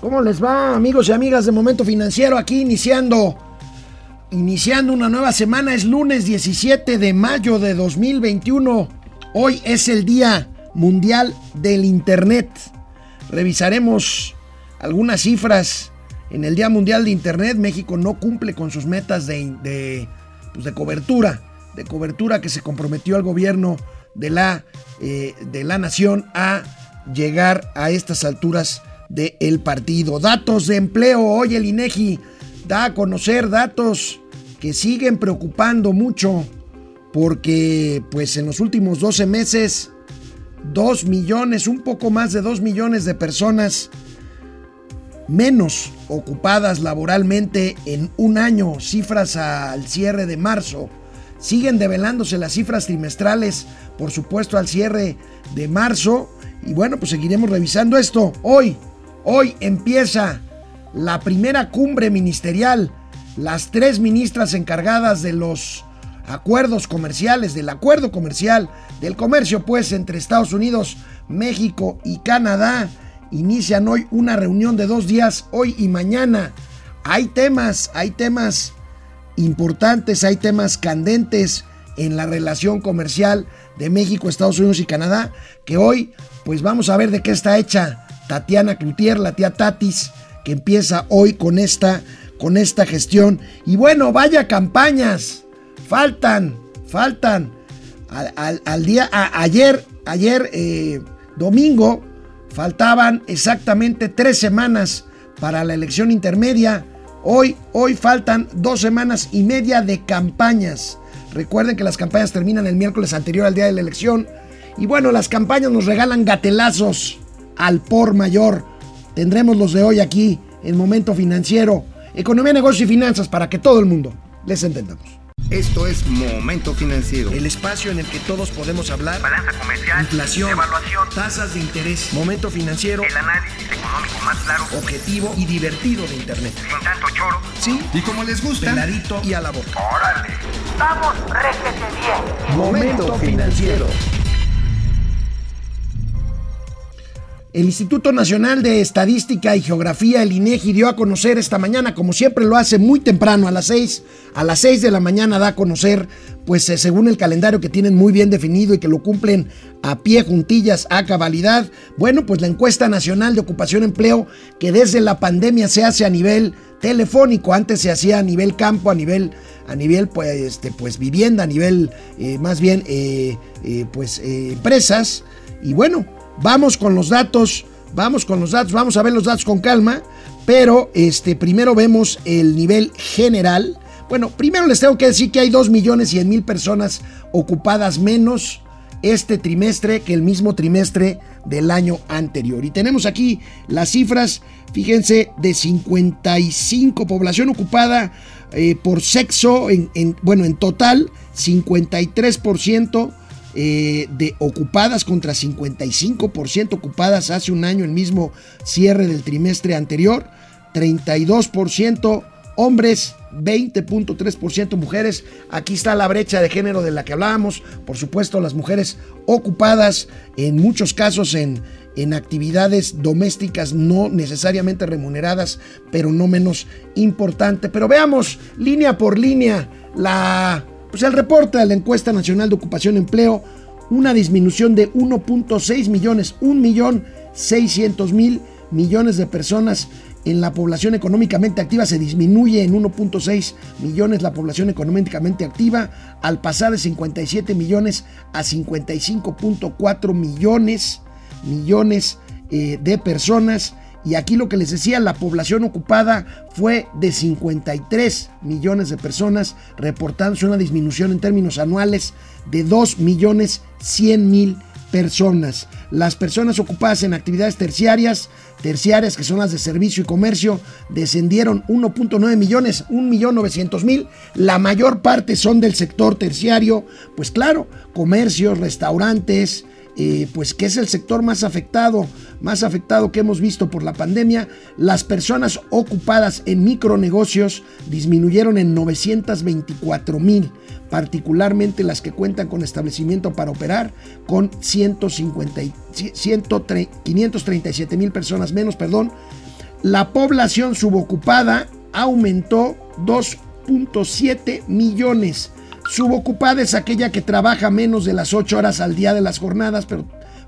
¿Cómo les va, amigos y amigas de Momento Financiero? Aquí iniciando, iniciando una nueva semana. Es lunes 17 de mayo de 2021. Hoy es el Día Mundial del Internet. Revisaremos algunas cifras. En el Día Mundial de Internet, México no cumple con sus metas de, de, pues de cobertura, de cobertura que se comprometió al gobierno de la, eh, de la nación a llegar a estas alturas del partido. Datos de empleo, hoy el INEGI da a conocer datos que siguen preocupando mucho porque pues en los últimos 12 meses 2 millones, un poco más de 2 millones de personas menos ocupadas laboralmente en un año, cifras al cierre de marzo. Siguen develándose las cifras trimestrales, por supuesto, al cierre de marzo. Y bueno, pues seguiremos revisando esto. Hoy, hoy empieza la primera cumbre ministerial. Las tres ministras encargadas de los acuerdos comerciales, del acuerdo comercial, del comercio pues entre Estados Unidos, México y Canadá, inician hoy una reunión de dos días, hoy y mañana. Hay temas, hay temas importantes, hay temas candentes en la relación comercial de México, Estados Unidos y Canadá, que hoy pues vamos a ver de qué está hecha Tatiana Cloutier, la tía Tatis, que empieza hoy con esta, con esta gestión. Y bueno, vaya campañas, faltan, faltan. Al, día, ayer, ayer eh, domingo, faltaban exactamente tres semanas para la elección intermedia. Hoy, hoy faltan dos semanas y media de campañas. Recuerden que las campañas terminan el miércoles anterior al día de la elección. Y bueno, las campañas nos regalan gatelazos al por mayor. Tendremos los de hoy aquí en Momento Financiero. Economía, negocio y finanzas para que todo el mundo les entendamos. Esto es Momento Financiero. El espacio en el que todos podemos hablar. Balanza comercial. Inflación. Evaluación. Tasas de interés. Momento Financiero. El análisis económico más claro. Objetivo y divertido de Internet. Sin tanto choro. Sí. Y como les gusta. Peladito y a la boca. Órale. Vamos, réjete bien. Momento Financiero. El Instituto Nacional de Estadística y Geografía, el INEGI, dio a conocer esta mañana, como siempre lo hace muy temprano, a las 6, a las 6 de la mañana da a conocer, pues eh, según el calendario que tienen muy bien definido y que lo cumplen a pie juntillas, a cabalidad, bueno, pues la encuesta nacional de ocupación empleo que desde la pandemia se hace a nivel telefónico, antes se hacía a nivel campo, a nivel a nivel pues, este, pues vivienda, a nivel eh, más bien eh, pues empresas y bueno, Vamos con los datos, vamos con los datos, vamos a ver los datos con calma, pero este, primero vemos el nivel general. Bueno, primero les tengo que decir que hay 2 millones 100 mil personas ocupadas menos este trimestre que el mismo trimestre del año anterior. Y tenemos aquí las cifras, fíjense, de 55 población ocupada eh, por sexo, en, en, bueno, en total 53% eh, de ocupadas contra 55% ocupadas hace un año, el mismo cierre del trimestre anterior, 32% hombres, 20.3% mujeres. Aquí está la brecha de género de la que hablábamos. Por supuesto, las mujeres ocupadas en muchos casos en, en actividades domésticas no necesariamente remuneradas, pero no menos importante. Pero veamos línea por línea la pues el reporte de la encuesta nacional de ocupación y empleo, una disminución de 1.6 millones, 1 millón 600 mil millones de personas en la población económicamente activa se disminuye en 1.6 millones la población económicamente activa al pasar de 57 millones a 55.4 millones millones eh, de personas y aquí lo que les decía, la población ocupada fue de 53 millones de personas, reportándose una disminución en términos anuales de 2 millones 100 mil personas. Las personas ocupadas en actividades terciarias, terciarias que son las de servicio y comercio, descendieron 1.9 millones, 1.900.000. mil. La mayor parte son del sector terciario, pues claro, comercios, restaurantes, eh, pues que es el sector más afectado, más afectado que hemos visto por la pandemia, las personas ocupadas en micronegocios disminuyeron en 924 mil, particularmente las que cuentan con establecimiento para operar, con 150, 537 mil personas menos, perdón. La población subocupada aumentó 2.7 millones. Subocupada es aquella que trabaja menos de las 8 horas al día de las jornadas, pero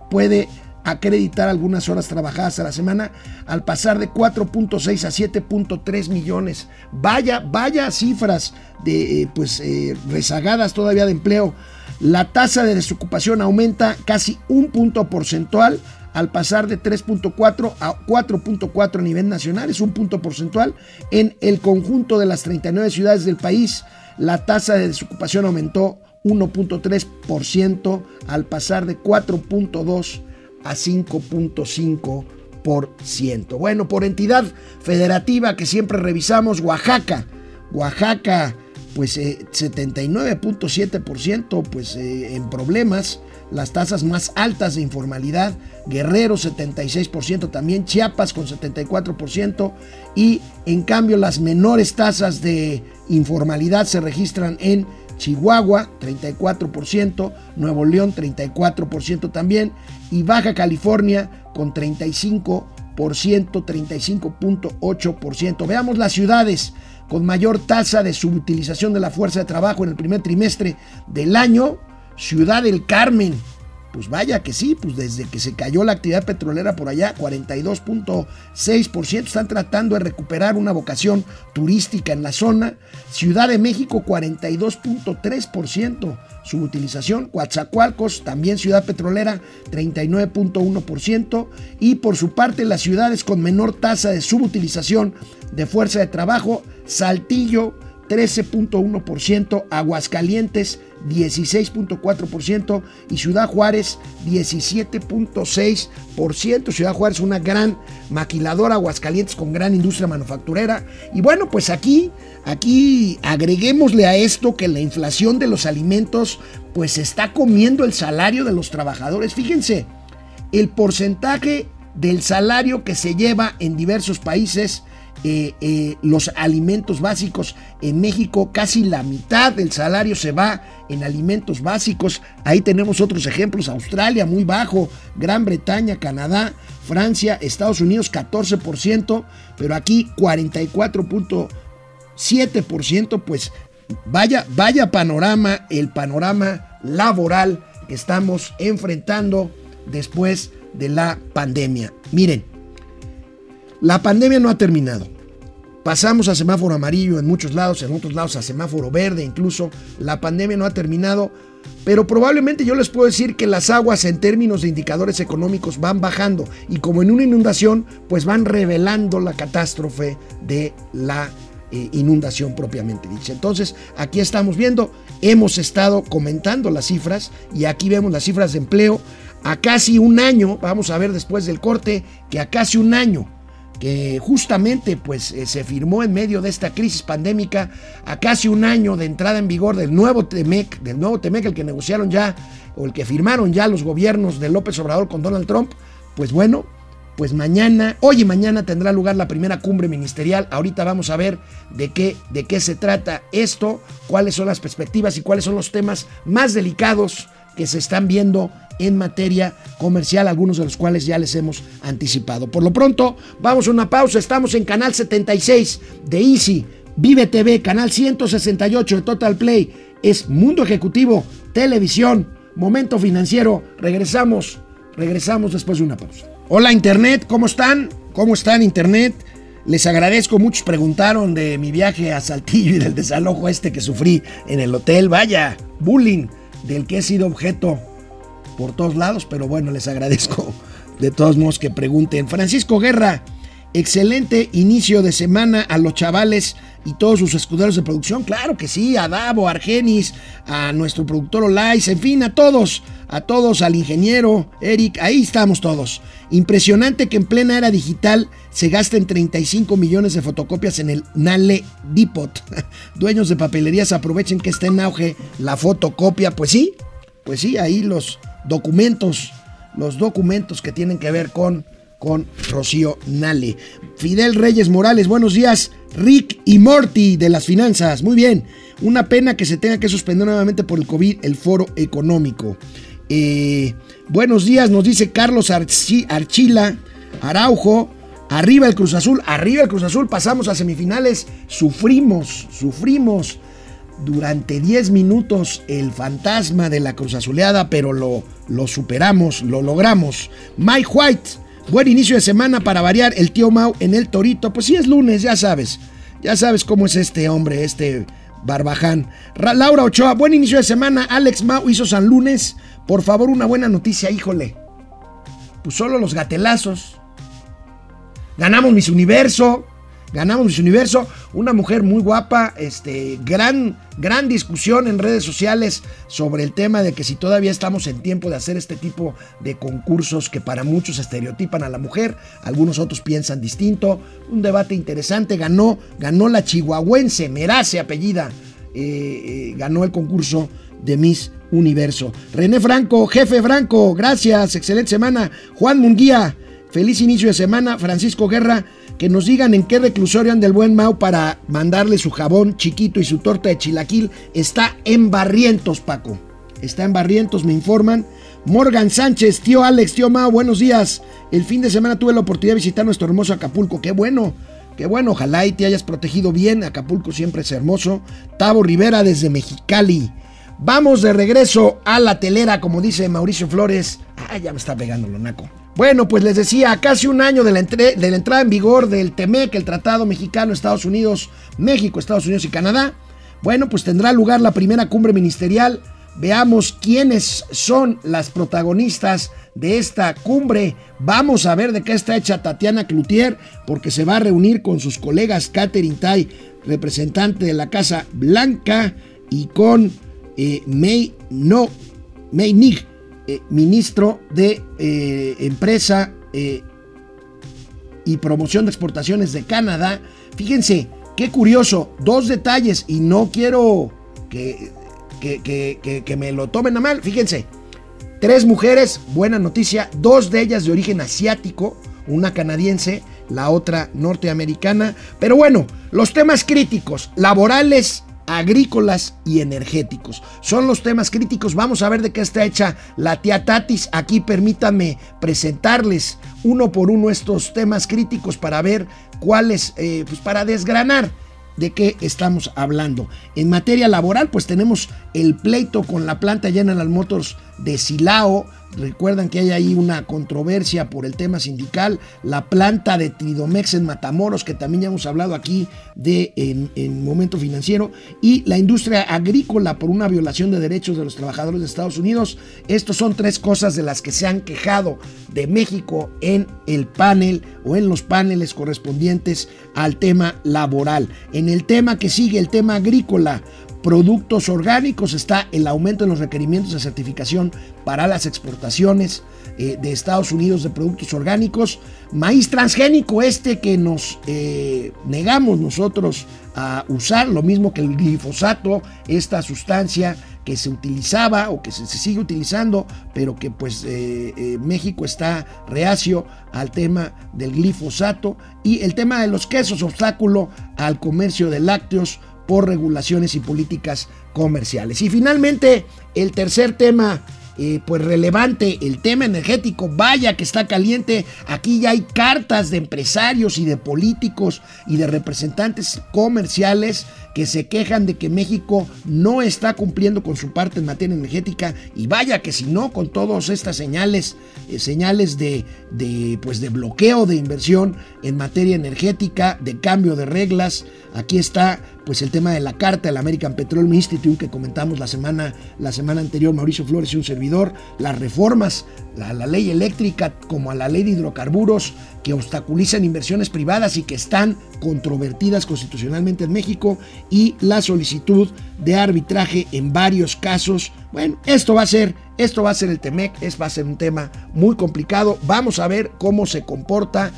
puede acreditar algunas horas trabajadas a la semana al pasar de 4.6 a 7.3 millones. Vaya, vaya cifras de eh, pues eh, rezagadas todavía de empleo. La tasa de desocupación aumenta casi un punto porcentual al pasar de 3.4 a 4.4 a nivel nacional, es un punto porcentual. En el conjunto de las 39 ciudades del país, la tasa de desocupación aumentó 1.3% al pasar de 4.2 a 5.5%. Bueno, por entidad federativa que siempre revisamos, Oaxaca. Oaxaca, pues 79.7% eh, pues eh, en problemas, las tasas más altas de informalidad, Guerrero 76% también, Chiapas con 74% y en cambio las menores tasas de informalidad se registran en Chihuahua 34%, Nuevo León 34% también y Baja California con 35%, 35.8%. Veamos las ciudades con mayor tasa de subutilización de la fuerza de trabajo en el primer trimestre del año. Ciudad del Carmen pues vaya que sí, pues desde que se cayó la actividad petrolera por allá, 42.6%, están tratando de recuperar una vocación turística en la zona. Ciudad de México, 42.3% su utilización. Coatzacoalcos, también ciudad petrolera, 39.1%. Y por su parte, las ciudades con menor tasa de subutilización de fuerza de trabajo, Saltillo, 13.1%, Aguascalientes 16.4% y Ciudad Juárez 17.6%. Ciudad Juárez una gran maquiladora, Aguascalientes con gran industria manufacturera. Y bueno, pues aquí, aquí agreguémosle a esto que la inflación de los alimentos pues está comiendo el salario de los trabajadores. Fíjense, el porcentaje del salario que se lleva en diversos países eh, eh, los alimentos básicos. En México casi la mitad del salario se va en alimentos básicos. Ahí tenemos otros ejemplos. Australia muy bajo, Gran Bretaña, Canadá, Francia, Estados Unidos 14%, pero aquí 44.7%. Pues vaya, vaya panorama, el panorama laboral que estamos enfrentando después de la pandemia. Miren, la pandemia no ha terminado. Pasamos a semáforo amarillo en muchos lados, en otros lados a semáforo verde incluso. La pandemia no ha terminado, pero probablemente yo les puedo decir que las aguas en términos de indicadores económicos van bajando y como en una inundación, pues van revelando la catástrofe de la eh, inundación propiamente dicha. Entonces, aquí estamos viendo, hemos estado comentando las cifras y aquí vemos las cifras de empleo a casi un año, vamos a ver después del corte, que a casi un año que justamente pues eh, se firmó en medio de esta crisis pandémica a casi un año de entrada en vigor del nuevo TEMEC, del nuevo TEMEC, el que negociaron ya o el que firmaron ya los gobiernos de López Obrador con Donald Trump, pues bueno, pues mañana, hoy y mañana tendrá lugar la primera cumbre ministerial. Ahorita vamos a ver de qué, de qué se trata esto, cuáles son las perspectivas y cuáles son los temas más delicados que se están viendo en materia comercial, algunos de los cuales ya les hemos anticipado. Por lo pronto, vamos a una pausa. Estamos en canal 76 de Easy, Vive TV, canal 168 de Total Play. Es Mundo Ejecutivo, Televisión, Momento Financiero. Regresamos, regresamos después de una pausa. Hola Internet, ¿cómo están? ¿Cómo están Internet? Les agradezco, muchos preguntaron de mi viaje a Saltillo y del desalojo este que sufrí en el hotel. Vaya, bullying del que he sido objeto por todos lados, pero bueno, les agradezco de todos modos que pregunten. Francisco Guerra, excelente inicio de semana a los chavales y todos sus escuderos de producción. Claro que sí, a Davo, a Argenis, a nuestro productor Olais, en fin, a todos, a todos, al ingeniero Eric, ahí estamos todos. Impresionante que en plena era digital se gasten 35 millones de fotocopias en el Nale Depot. Dueños de papelerías aprovechen que está en auge la fotocopia. Pues sí, pues sí, ahí los documentos, los documentos que tienen que ver con, con Rocío Nale. Fidel Reyes Morales, buenos días. Rick y Morty de las finanzas. Muy bien. Una pena que se tenga que suspender nuevamente por el COVID el foro económico. Eh, buenos días, nos dice Carlos Archila Araujo. Arriba el Cruz Azul, arriba el Cruz Azul, pasamos a semifinales, sufrimos, sufrimos durante 10 minutos el fantasma de la Cruz Azuleada, pero lo, superamos, lo logramos. Mike White, buen inicio de semana para variar el tío Mau en el Torito, pues sí es lunes, ya sabes, ya sabes cómo es este hombre, este Barbaján. Laura Ochoa, buen inicio de semana, Alex Mau hizo San Lunes, por favor una buena noticia, híjole. Pues solo los gatelazos Ganamos Miss Universo. Ganamos Miss Universo. Una mujer muy guapa. Este, gran, gran discusión en redes sociales sobre el tema de que si todavía estamos en tiempo de hacer este tipo de concursos que para muchos estereotipan a la mujer. Algunos otros piensan distinto. Un debate interesante. Ganó, ganó la chihuahuense, Merace apellida. Eh, eh, ganó el concurso de Miss Universo. René Franco, jefe Franco, gracias, excelente semana. Juan Munguía, Feliz inicio de semana, Francisco Guerra. Que nos digan en qué reclusorio anda el buen Mau para mandarle su jabón chiquito y su torta de chilaquil. Está en Barrientos, Paco. Está en Barrientos, me informan. Morgan Sánchez, tío Alex, tío Mau, buenos días. El fin de semana tuve la oportunidad de visitar nuestro hermoso Acapulco. Qué bueno, qué bueno. Ojalá y te hayas protegido bien. Acapulco siempre es hermoso. Tavo Rivera desde Mexicali. Vamos de regreso a la telera, como dice Mauricio Flores. Ah, ya me está pegando lo naco. Bueno, pues les decía, casi un año de la, entrada en vigor del TEMEC, el Tratado Mexicano, Estados Unidos, México, Estados Unidos y Canadá. Bueno, pues tendrá lugar la primera cumbre ministerial. Veamos quiénes son las protagonistas de esta cumbre. Vamos a ver de qué está hecha Tatiana Cloutier, porque se va a reunir con sus colegas Catherine Tai, representante de la Casa Blanca, y con eh, May, no, May Nig, eh, ministro de eh, Empresa eh, y Promoción de Exportaciones de Canadá. Fíjense, qué curioso, dos detalles y no quiero que, que, que, me lo tomen a mal. Fíjense, tres mujeres, buena noticia, dos de ellas de origen asiático, una canadiense, la otra norteamericana. Pero bueno, los temas críticos, laborales agrícolas y energéticos. Son los temas críticos. Vamos a ver de qué está hecha la tía Tatis. Aquí permítanme presentarles uno por uno estos temas críticos para ver cuáles, eh, pues para desgranar de qué estamos hablando. En materia laboral, pues tenemos el pleito con la planta General Motors de Silao, Recuerdan que hay ahí una controversia por el tema sindical, la planta de Tridomex en Matamoros, que también ya hemos hablado aquí de en, momento financiero, y la industria agrícola por una violación de derechos de los trabajadores de Estados Unidos. Estos son tres cosas de las que se han quejado de México en el panel o en los paneles correspondientes al tema laboral. En el tema que sigue, el tema agrícola, productos orgánicos, está el aumento en los requerimientos de certificación para las exportaciones eh, de Estados Unidos de productos orgánicos, maíz transgénico este que nos eh, negamos nosotros a usar, lo mismo que el glifosato, esta sustancia que se utilizaba o que se, sigue utilizando, pero que pues eh, México está reacio al tema del glifosato. Y el tema de los quesos, obstáculo al comercio de lácteos, por regulaciones y políticas comerciales. Y finalmente, el tercer tema eh, pues relevante el tema energético. Vaya que está caliente. Aquí ya hay cartas de empresarios y de políticos y de representantes comerciales que se quejan de que México no está cumpliendo con su parte en materia energética. Y vaya que si no, con todas estas señales, eh, señales de, de, pues de bloqueo de inversión en materia energética, de cambio de reglas. Aquí está pues el tema de la carta del American Petroleum Institute que comentamos la semana, la semana anterior, Mauricio Flores y un servidor, las reformas a la ley eléctrica como a la ley de hidrocarburos que obstaculizan inversiones privadas y que están controvertidas constitucionalmente en México y la solicitud de arbitraje en varios casos. Bueno, esto va a ser, esto va a ser el TEMEC, es, va a ser un tema muy complicado. Vamos a ver cómo se comporta,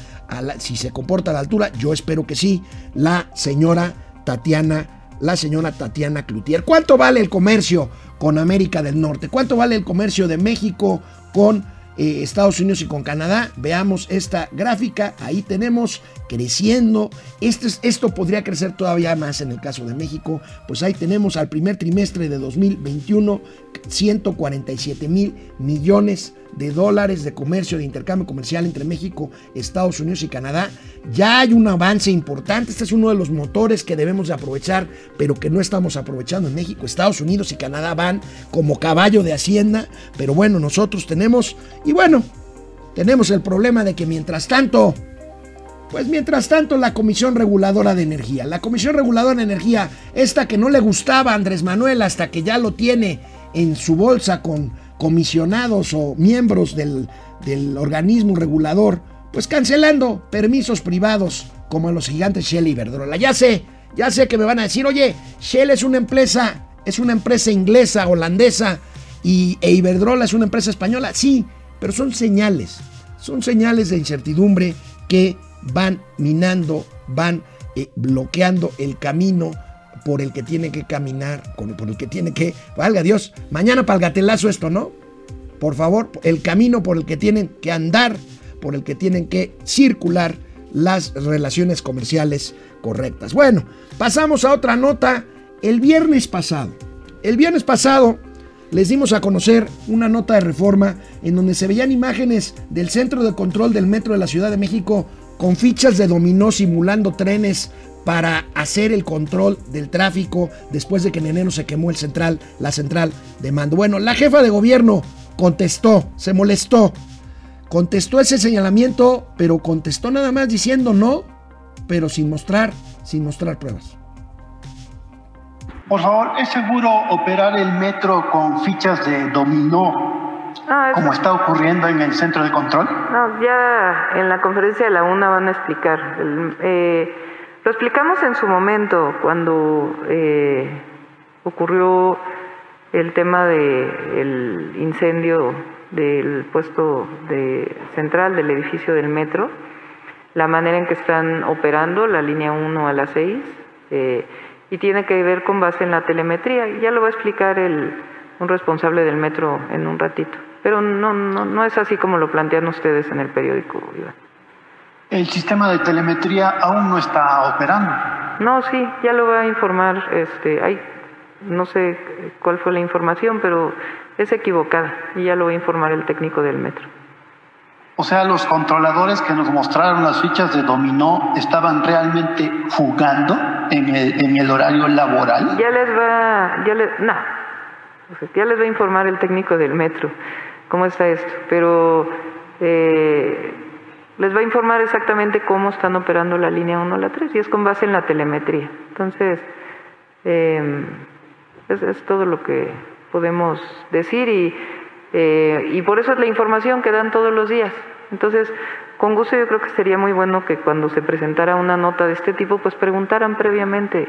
si se comporta a la altura, yo espero que sí, la señora Tatiana, la señora Tatiana Cloutier. ¿Cuánto vale el comercio con América del Norte? ¿Cuánto vale el comercio de México con eh, Estados Unidos y con Canadá. Veamos esta gráfica, ahí tenemos creciendo. Este, esto podría crecer todavía más en el caso de México, pues ahí tenemos al primer trimestre de 2021 147 mil millones dólares de comercio, de intercambio comercial entre México, Estados Unidos y Canadá. Ya hay un avance importante, este es uno de los motores que debemos de aprovechar, pero que no estamos aprovechando en México. Estados Unidos y Canadá van como caballo de hacienda, pero bueno, nosotros tenemos, y bueno, tenemos el problema de que mientras tanto, pues mientras tanto, la Comisión Reguladora de Energía, la Comisión Reguladora de Energía, esta que no le gustaba a Andrés Manuel hasta que ya lo tiene en su bolsa con comisionados o miembros del, organismo regulador, pues cancelando permisos privados como a los gigantes Shell y Iberdrola. Ya sé, ya sé que me van a decir, oye, Shell es una empresa, es una empresa inglesa, holandesa, y e Iberdrola es una empresa española. Sí, pero son señales, son señales de incertidumbre que van minando, van eh, bloqueando el camino por el que tiene que caminar, por el que tiene que, valga Dios, mañana para el gatelazo esto, ¿no? Por favor, el camino por el que tienen que andar, por el que tienen que circular las relaciones comerciales correctas. Bueno, pasamos a otra nota. El viernes pasado, el viernes pasado les dimos a conocer una nota de reforma en donde se veían imágenes del centro de control del metro de la Ciudad de México con fichas de dominó simulando trenes para hacer el control del tráfico después de que en enero se quemó el central, la central de mando. Bueno, la jefa de gobierno contestó, se molestó, contestó ese señalamiento, pero contestó nada más diciendo no, pero sin mostrar, sin mostrar pruebas. Por favor, ¿es seguro operar el metro con fichas de dominó ah, como está ocurriendo en el centro de control? No, ya en la conferencia de la UNA van a explicar. Eh, lo explicamos en su momento cuando eh, ocurrió el tema del incendio del puesto de central del edificio del metro, la manera en que están operando la línea 1 a las 6 eh, y tiene que ver con base en la telemetría. Ya lo va a explicar el, un responsable del metro en un ratito. Pero no, no, no es así como lo plantean ustedes en el periódico, Iván. El sistema de telemetría aún no está operando. No, sí, ya lo va a informar. Este, hay, no sé cuál fue la información, pero es equivocada y ya lo va a informar el técnico del metro. O sea, los controladores que nos mostraron las fichas de dominó estaban realmente jugando en el, en el horario laboral. Ya les va, ya les, no, ya les va a informar el técnico del metro cómo está esto, pero eh, les va a informar exactamente cómo están operando la línea 1 a la 3 y es con base en la telemetría. Entonces, em, es, todo lo que podemos decir y, eh, y por eso es la información que dan todos los días. Entonces, con gusto yo creo que sería muy bueno que cuando se presentara una nota de este tipo, pues preguntaran previamente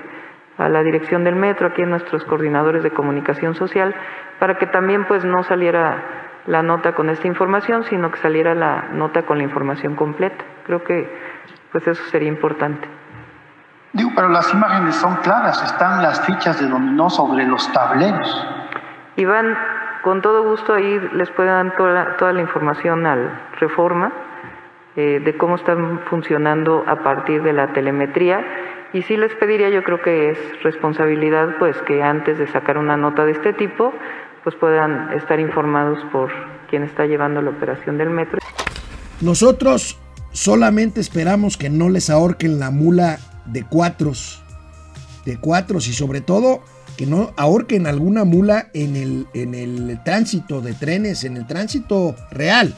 a la dirección del metro, aquí a nuestros coordinadores de comunicación social, para que también pues no saliera la nota con esta información, sino que saliera la nota con la información completa. Creo que pues eso sería importante. Digo, pero las imágenes son claras, están las fichas de dominó sobre los tableros. Iván, con todo gusto ahí les puede dar toda, la información al Reforma eh, de cómo están funcionando a partir de la telemetría y sí les pediría, yo creo que es responsabilidad, pues que antes de sacar una nota de este tipo, pues puedan estar informados por quien está llevando la operación del metro. Nosotros solamente esperamos que no les ahorquen la mula de cuatros, de cuatros y sobre todo que no ahorquen alguna mula en el, en el tránsito de trenes, en el tránsito real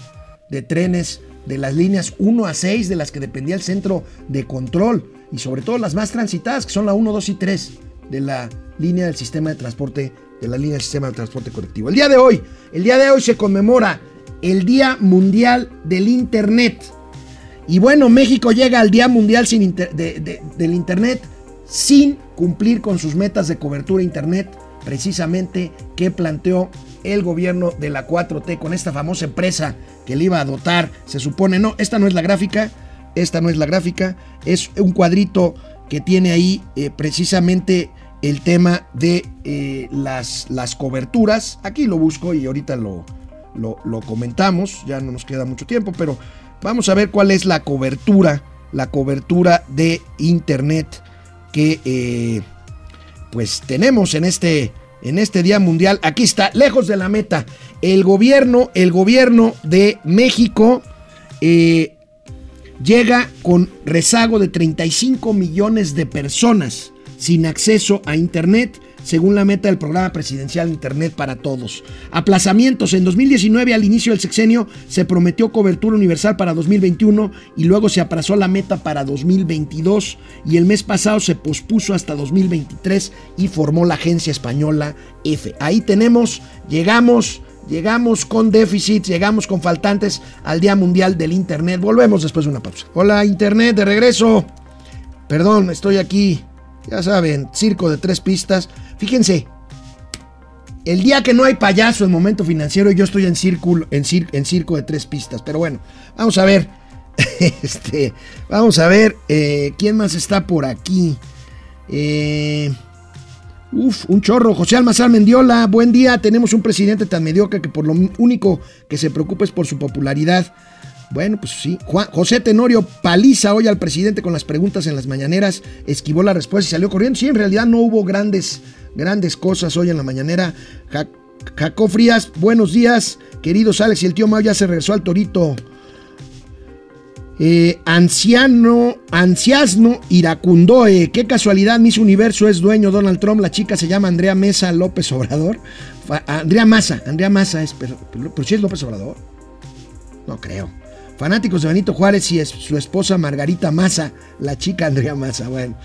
de trenes de las líneas 1 a 6 de las que dependía el centro de control y sobre todo las más transitadas que son la 1, 2 y 3 de la línea del sistema de transporte de la línea del sistema de transporte colectivo. El día de hoy, el día de hoy se conmemora el Día Mundial del Internet. Y bueno, México llega al Día Mundial del Internet sin cumplir con sus metas de cobertura Internet, precisamente que planteó el gobierno de la 4T con esta famosa empresa que le iba a dotar, se supone, no, esta no es la gráfica, esta no es la gráfica, es un cuadrito que tiene ahí eh, precisamente el tema de eh, las, las coberturas. Aquí lo busco y ahorita lo, lo, comentamos, ya no nos queda mucho tiempo, pero vamos a ver cuál es la cobertura, la cobertura de Internet que eh, pues tenemos en este, en este Día Mundial. Aquí está, lejos de la meta. El gobierno, el gobierno de México eh, llega con rezago de 35 millones de personas sin acceso a Internet según la meta del programa presidencial Internet para Todos. Aplazamientos. En 2019, al inicio del sexenio, se prometió cobertura universal para 2021 y luego se aplazó la meta para 2022 y el mes pasado se pospuso hasta 2023 y formó la agencia española F. Ahí tenemos, llegamos. Llegamos con déficit, llegamos con faltantes al Día Mundial del Internet. Volvemos después de una pausa. Hola Internet, de regreso. Perdón, estoy aquí. Ya saben, circo de tres pistas. Fíjense, el día que no hay payaso en momento financiero, yo estoy en, círculo, en, circo de tres pistas. Pero bueno, vamos a ver. Este, vamos a ver eh, quién más está por aquí. Eh, uf, un chorro. José Almazar Mendiola, buen día. Tenemos un presidente tan mediocre que por lo único que se preocupa es por su popularidad. Bueno, pues sí. José Tenorio paliza hoy al presidente con las preguntas en las mañaneras, esquivó la respuesta y salió corriendo. Sí, en realidad no hubo grandes, grandes cosas hoy en la mañanera. Jaco Frías, buenos días. Queridos Alex y el tío Mao ya se regresó al torito. Eh, anciano, anciasno iracundoe. Qué casualidad, Miss Universo es dueño Donald Trump. La chica se llama Andrea Mesa López Obrador. Andrea Massa, Andrea Massa es, pero, pero, es López Obrador. No creo. Fanáticos de Benito Juárez y su esposa Margarita Maza, la chica Andrea Maza. Bueno,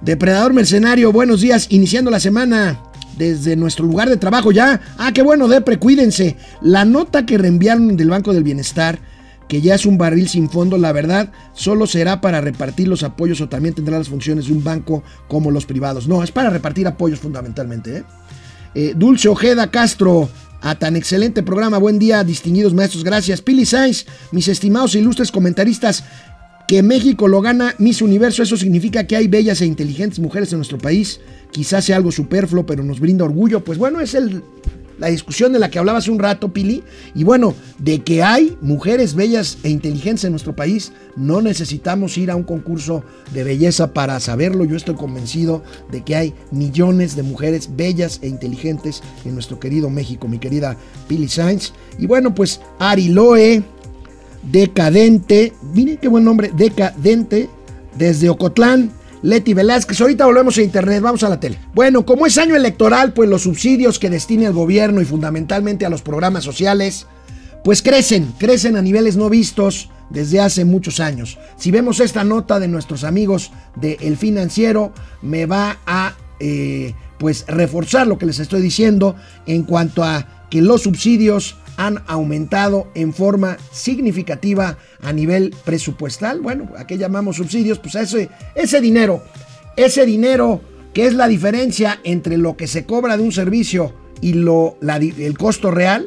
Depredador Mercenario, buenos días, iniciando la semana desde nuestro lugar de trabajo ya. Ah, qué bueno, Depre, cuídense. La nota que reenviaron del Banco del Bienestar, que ya es un barril sin fondo, la verdad, solo será para repartir los apoyos o también tendrá las funciones de un banco como los privados. No, es para repartir apoyos fundamentalmente. ¿eh? Eh, Dulce Ojeda Castro, a tan excelente programa. Buen día, distinguidos maestros. Gracias. Pili Sainz, mis estimados e ilustres comentaristas. Que México lo gana Miss Universo, eso significa que hay bellas e inteligentes mujeres en nuestro país. Quizás sea algo superfluo, pero nos brinda orgullo. Pues bueno, es el, la discusión de la que hablaba hace un rato, Pili. Y bueno, de que hay mujeres bellas e inteligentes en nuestro país, no necesitamos ir a un concurso de belleza para saberlo. Yo estoy convencido de que hay millones de mujeres bellas e inteligentes en nuestro querido México, mi querida Pili Sainz. Y bueno, pues Ari Loe, Decadente, miren qué buen nombre, Decadente, desde Ocotlán. Leti Velázquez. Ahorita volvemos a internet, vamos a la tele. Bueno, como es año electoral, pues los subsidios que destine el gobierno y fundamentalmente a los programas sociales, pues crecen, crecen a niveles no vistos desde hace muchos años. Si vemos esta nota de nuestros amigos de El Financiero, me va a eh, pues reforzar lo que les estoy diciendo en cuanto a que los subsidios han aumentado en forma significativa a nivel presupuestal. Bueno, ¿a qué llamamos subsidios? Pues ese, ese dinero, ese dinero que es la diferencia entre lo que se cobra de un servicio y lo, el costo real.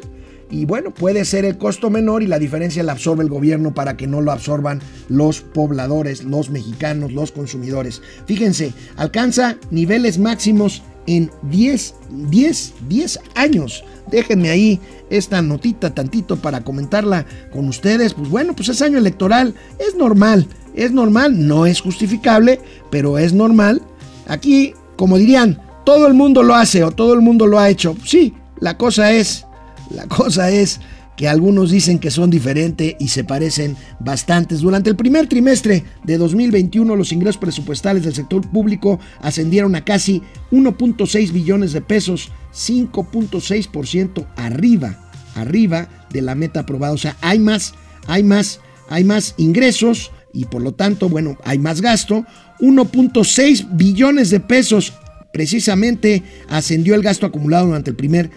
Y bueno, puede ser el costo menor y la diferencia la absorbe el gobierno para que no lo absorban los pobladores, los mexicanos, los consumidores. Fíjense, alcanza niveles máximos en 10, 10, 10 años. Déjenme ahí esta notita tantito para comentarla con ustedes. Pues bueno, pues es año electoral, es normal, es normal, no es justificable, pero es normal. Aquí, como dirían, todo el mundo lo hace o todo el mundo lo ha hecho. Sí, la cosa es, la cosa es que algunos dicen que son diferentes y se parecen bastantes. Durante el primer trimestre de 2021 los ingresos presupuestales del sector público ascendieron a casi 1.6 billones de pesos, 5.6% arriba, arriba de la meta aprobada. O sea, hay más, hay más, hay más ingresos y por lo tanto, bueno, hay más gasto. 1.6 billones de pesos precisamente ascendió el gasto acumulado durante el primer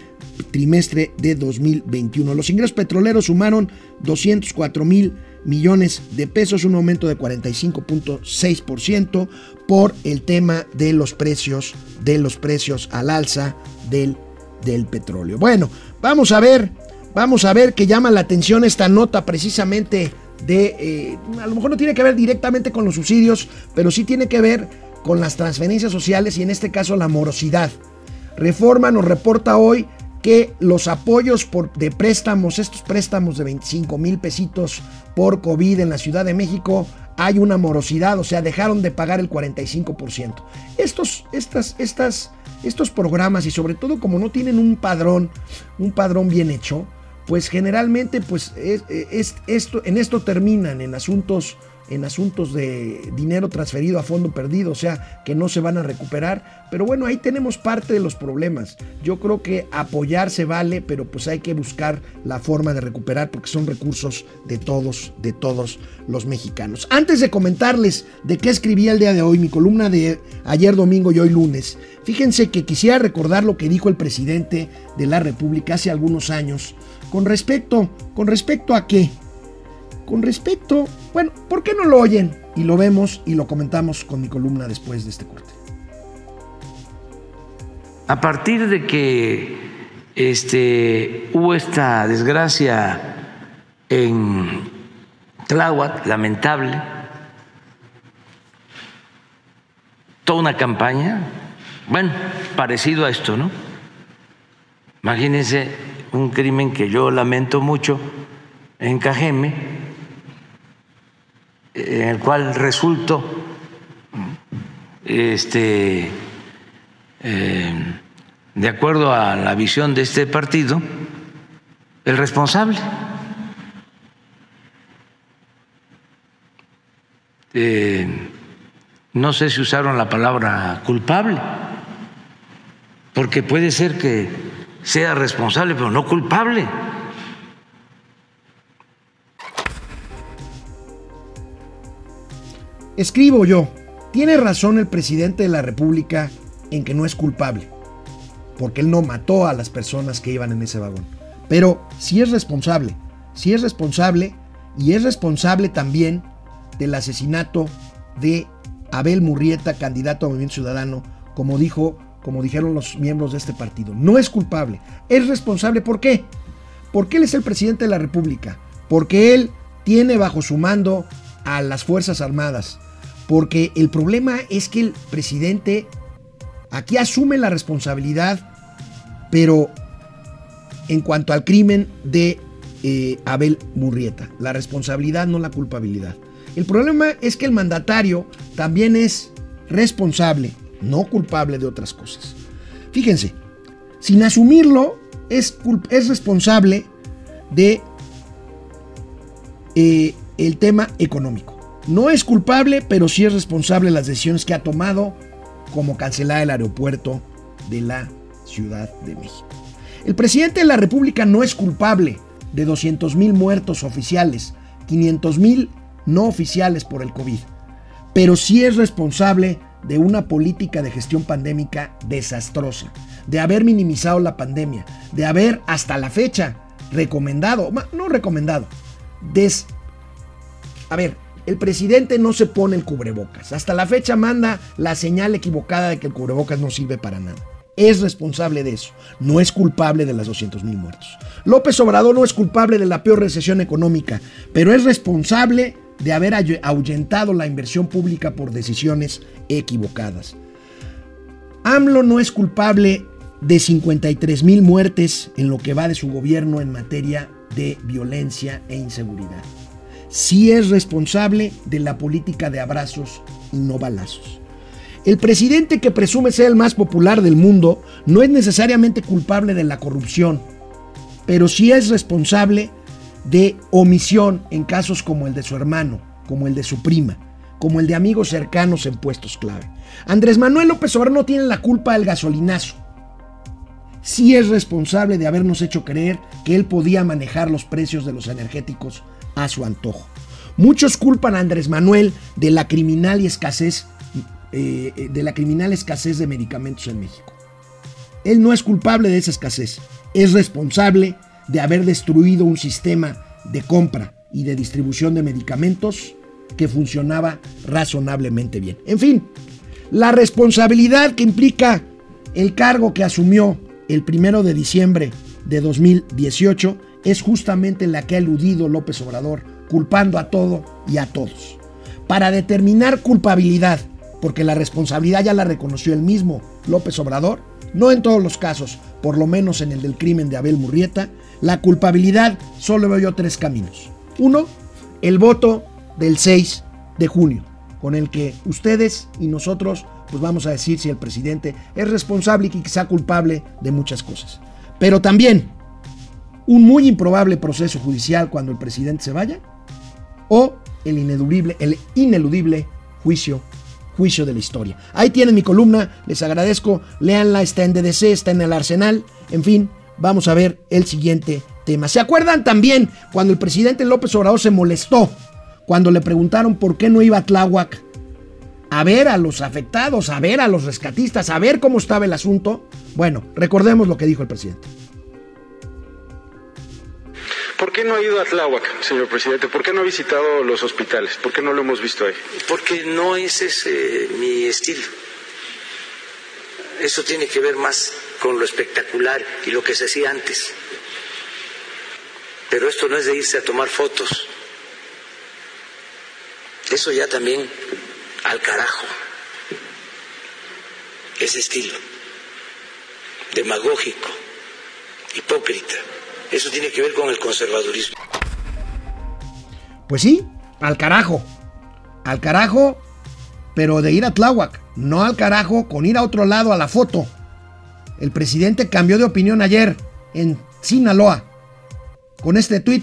trimestre de 2021. Los ingresos petroleros sumaron 204 mil millones de pesos, un aumento de 45.6% por el tema de los precios, de los precios al alza del, del petróleo. Bueno, vamos a ver, vamos a ver que llama la atención esta nota precisamente de, eh, a lo mejor no tiene que ver directamente con los subsidios, pero sí tiene que ver con las transferencias sociales y en este caso la morosidad. Reforma nos reporta hoy que los apoyos por, de préstamos, estos préstamos de 25 mil pesitos por COVID en la Ciudad de México, hay una morosidad, o sea, dejaron de pagar el 45%. Estos, estas, estas, estos programas y sobre todo como no tienen un padrón, un padrón bien hecho, pues generalmente pues es, esto, en esto terminan en asuntos en asuntos de dinero transferido a fondo perdido, o sea, que no se van a recuperar. Pero bueno, ahí tenemos parte de los problemas. Yo creo que apoyar se vale, pero pues hay que buscar la forma de recuperar porque son recursos de todos, de todos los mexicanos. Antes de comentarles de qué escribí el día de hoy, mi columna de ayer domingo y hoy lunes, fíjense que quisiera recordar lo que dijo el presidente de la República hace algunos años con respecto, con respecto a qué? Con respecto, bueno, ¿por qué no lo oyen? Y lo vemos y lo comentamos con mi columna después de este corte. A partir de que este, hubo esta desgracia en Tláhuac, lamentable, toda una campaña, bueno, parecido a esto, ¿no? Imagínense un crimen que yo lamento mucho en Cajeme, en el cual resultó este, eh, de acuerdo a la visión de este partido, el responsable. Eh, no sé si usaron la palabra culpable, porque puede ser que sea responsable, pero no culpable. Escribo yo, tiene razón el presidente de la República en que no es culpable, porque él no mató a las personas que iban en ese vagón. Pero sí es responsable, sí es responsable y es responsable también del asesinato de Abel Murrieta, candidato a Movimiento Ciudadano, como dijo, como dijeron los miembros de este partido. No es culpable, es responsable. ¿Por qué? Porque él es el presidente de la República, porque él tiene bajo su mando a las Fuerzas Armadas, porque el problema es que el presidente aquí asume la responsabilidad, pero en cuanto al crimen de eh, Abel Murrieta, la responsabilidad, no la culpabilidad. El problema es que el mandatario también es responsable, no culpable de otras cosas. Fíjense, sin asumirlo, es, es responsable de eh, el tema económico. No es culpable, pero sí es responsable de las decisiones que ha tomado, como cancelar el aeropuerto de la Ciudad de México. El presidente de la República no es culpable de 200 mil muertos oficiales, 500 mil no oficiales por el COVID, pero sí es responsable de una política de gestión pandémica desastrosa, de haber minimizado la pandemia, de haber hasta la fecha recomendado, no recomendado, des... A ver, el presidente no se pone el cubrebocas. Hasta la fecha manda la señal equivocada de que el cubrebocas no sirve para nada. Es responsable de eso. No es culpable de las 200 mil muertos. López Obrador no es culpable de la peor recesión económica, pero es responsable de haber ahuyentado la inversión pública por decisiones equivocadas. AMLO no es culpable de 53 mil muertes en lo que va de su gobierno en materia de violencia e inseguridad sí es responsable de la política de abrazos y no balazos. El presidente que presume ser el más popular del mundo no es necesariamente culpable de la corrupción, pero sí es responsable de omisión en casos como el de su hermano, como el de su prima, como el de amigos cercanos en puestos clave. Andrés Manuel López Obrador no tiene la culpa del gasolinazo. Sí es responsable de habernos hecho creer que él podía manejar los precios de los energéticos a su antojo. Muchos culpan a Andrés Manuel de la criminal y escasez eh, de la criminal escasez de medicamentos en México. Él no es culpable de esa escasez, es responsable de haber destruido un sistema de compra y de distribución de medicamentos que funcionaba razonablemente bien. En fin, la responsabilidad que implica el cargo que asumió el primero de diciembre de 2018 es justamente la que ha eludido López Obrador, culpando a todo y a todos. Para determinar culpabilidad, porque la responsabilidad ya la reconoció el mismo López Obrador, no en todos los casos, por lo menos en el del crimen de Abel Murrieta, la culpabilidad solo veo yo tres caminos. Uno, el voto del 6 de junio, con el que ustedes y nosotros pues vamos a decir si el presidente es responsable y quizá culpable de muchas cosas. Pero también un muy improbable proceso judicial cuando el presidente se vaya o el ineludible, el ineludible juicio juicio de la historia. Ahí tienen mi columna, les agradezco, leanla, está en DDC, está en el Arsenal, en fin, vamos a ver el siguiente tema. ¿Se acuerdan también cuando el presidente López Obrador se molestó cuando le preguntaron por qué no iba a Tláhuac a ver a los afectados, a ver a los rescatistas, a ver cómo estaba el asunto? Bueno, recordemos lo que dijo el presidente. ¿Por qué no ha ido a Tláhuac, señor presidente? ¿Por qué no ha visitado los hospitales? ¿Por qué no lo hemos visto ahí? Porque no es ese mi estilo. Eso tiene que ver más con lo espectacular y lo que se hacía antes. Pero esto no es de irse a tomar fotos. Eso ya también al carajo. Ese estilo. Demagógico. Hipócrita. Eso tiene que ver con el conservadurismo. Pues sí, al carajo. Al carajo, pero de ir a Tláhuac, no al carajo con ir a otro lado a la foto. El presidente cambió de opinión ayer en Sinaloa con este tweet.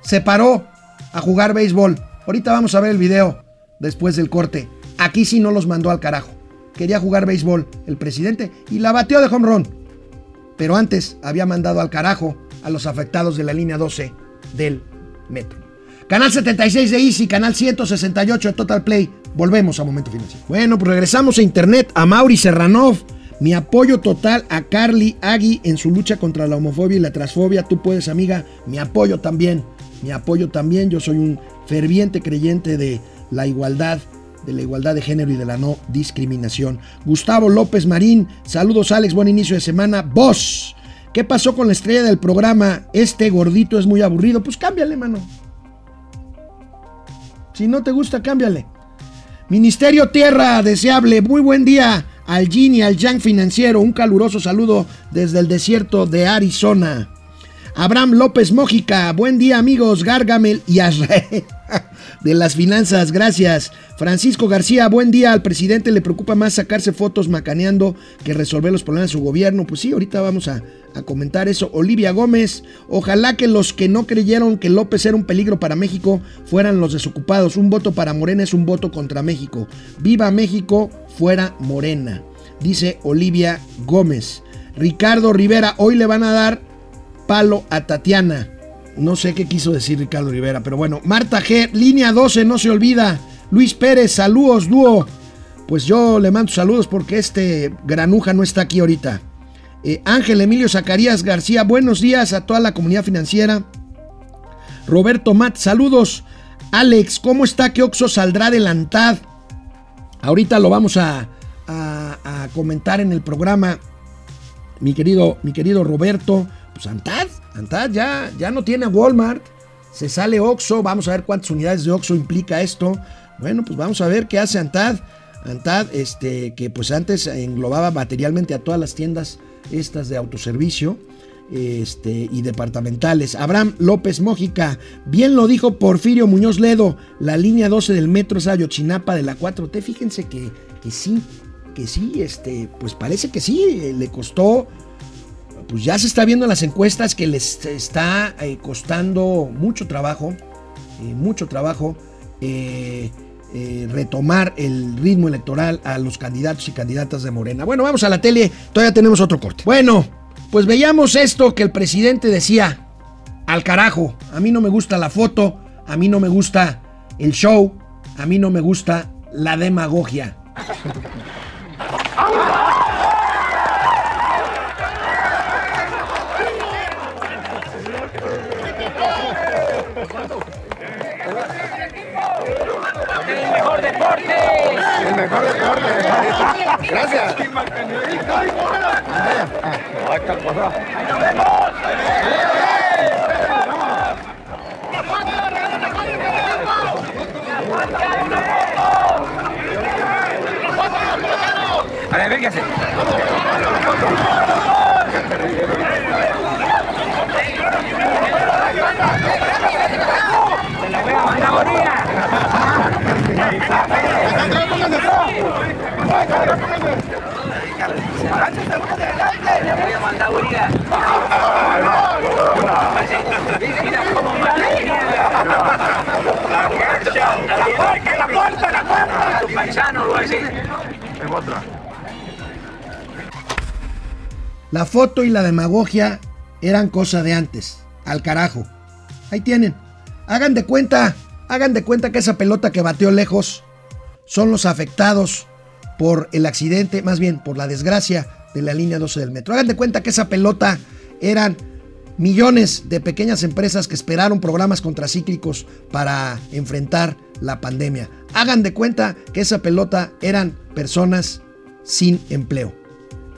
Se paró a jugar béisbol. Ahorita vamos a ver el video después del corte. Aquí sí no los mandó al carajo. Quería jugar béisbol el presidente y la bateó de home run. Pero antes había mandado al carajo a los afectados de la línea 12 del metro. Canal 76 de Easy, canal 168 de Total Play. Volvemos a Momento Financiero. Bueno, pues regresamos a internet. A Mauri Serranov. Mi apoyo total a Carly Agui en su lucha contra la homofobia y la transfobia. Tú puedes, amiga. Mi apoyo también. Mi apoyo también. Yo soy un ferviente creyente de la igualdad, de la igualdad de género y de la no discriminación. Gustavo López Marín. Saludos, Alex. Buen inicio de semana. Vos. ¿Qué pasó con la estrella del programa? Este gordito es muy aburrido. Pues cámbiale, mano. Si no te gusta, cámbiale. Ministerio Tierra, deseable. Muy buen día al Yin y al Yang financiero. Un caluroso saludo desde el desierto de Arizona. Abraham López Mójica, buen día amigos, Gargamel y Azrael de las finanzas, gracias. Francisco García, buen día, al presidente le preocupa más sacarse fotos macaneando que resolver los problemas de su gobierno. Pues sí, ahorita vamos a, a comentar eso. Olivia Gómez, ojalá que los que no creyeron que López era un peligro para México fueran los desocupados. Un voto para Morena es un voto contra México. Viva México, fuera Morena, dice Olivia Gómez. Ricardo Rivera, hoy le van a dar palo a Tatiana. No sé qué quiso decir Ricardo Rivera, pero bueno. Marta G, línea 12, no se olvida. Luis Pérez, saludos, dúo. Pues yo le mando saludos porque este granuja no está aquí ahorita. Eh, Ángel Emilio Zacarías García, buenos días a toda la comunidad financiera. Roberto Matt, saludos. Alex, ¿cómo está que Oxo saldrá de la Ahorita lo vamos a, a, a, comentar en el programa. Mi querido, mi querido Roberto, pues Antad, Antad ya, ya no tiene Walmart. Se sale Oxo, vamos a ver cuántas unidades de Oxo implica esto. Bueno, pues vamos a ver qué hace Antad. Antad, este, que pues antes englobaba materialmente a todas las tiendas estas de autoservicio este, y departamentales. Abraham López Mójica, bien lo dijo Porfirio Muñoz Ledo, la línea 12 del metro es Ayotzinapa de la 4T. Fíjense que, que sí, que sí, este, pues parece que sí, le costó, pues ya se está viendo en las encuestas que les está eh, costando mucho trabajo, eh, mucho trabajo. Eh, retomar el ritmo electoral a los candidatos y candidatas de Morena. Bueno, vamos a la tele, todavía tenemos otro corte. Bueno, pues veíamos esto que el presidente decía, al carajo, a mí no me gusta la foto, a mí no me gusta el show, a mí no me gusta la demagogia. El mejor deporte. Gracias. A ver, véngase. La foto y la demagogia eran cosa de antes. Al carajo. Ahí tienen. Hagan de cuenta, hagan de cuenta que esa pelota que bateó lejos son los afectados por el accidente, más bien por la desgracia de la línea 12 del metro. Hagan de cuenta que esa pelota eran millones de pequeñas empresas que esperaron programas contracíclicos para enfrentar la pandemia. Hagan de cuenta que esa pelota eran personas sin empleo.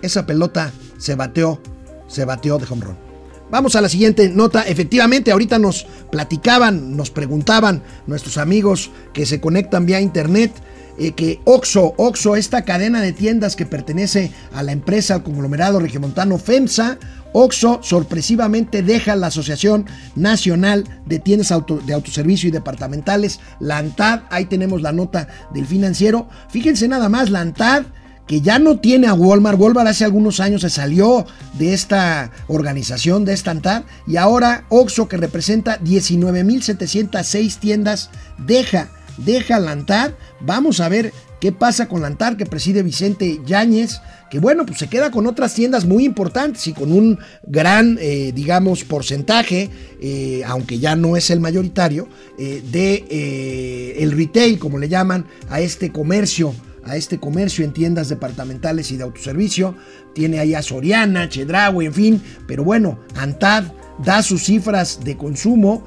Esa pelota se bateó, se bateó de home run. Vamos a la siguiente nota. Efectivamente, ahorita nos platicaban, nos preguntaban nuestros amigos que se conectan vía internet eh, que Oxo, Oxo, esta cadena de tiendas que pertenece a la empresa, al conglomerado regiomontano FEMSA, Oxo sorpresivamente deja la Asociación Nacional de Tiendas de Autoservicio y Departamentales, la ANTAD, ahí tenemos la nota del financiero. Fíjense nada más, la ANTAD que ya no tiene a Walmart. Walmart hace algunos años se salió de esta organización, de esta ANTAD, y ahora Oxo, que representa 19.706 tiendas, deja, deja la ANTAD. Vamos a ver qué pasa con la ANTAD que preside Vicente Yáñez, que bueno, pues se queda con otras tiendas muy importantes y con un gran, eh, digamos, porcentaje, eh, aunque ya no es el mayoritario, eh, de el retail, como le llaman, a este comercio a este comercio en tiendas departamentales y de autoservicio. Tiene ahí a Soriana, Chedraui, en fin. Pero bueno, Antad da sus cifras de consumo,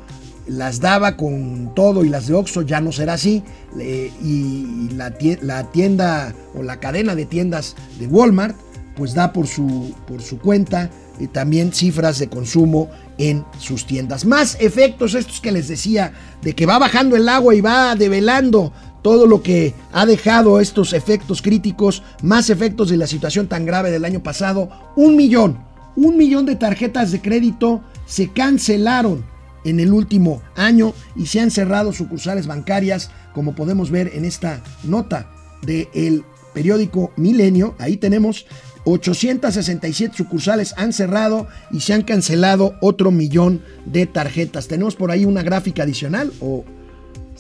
las daba con todo y las de Oxxo ya no será así. y la, tienda o la cadena de tiendas de Walmart pues da por su, por su cuenta y también cifras de consumo en sus tiendas. Más efectos estos que les decía, de que va bajando el agua y va develando todo lo que ha dejado estos efectos críticos, más efectos de la situación tan grave del año pasado. Un millón, un millón de tarjetas de crédito se cancelaron en el último año y se han cerrado sucursales bancarias, como podemos ver en esta nota del periódico Milenio. Ahí tenemos 867 sucursales han cerrado y se han cancelado otro millón de tarjetas. Tenemos por ahí una gráfica adicional o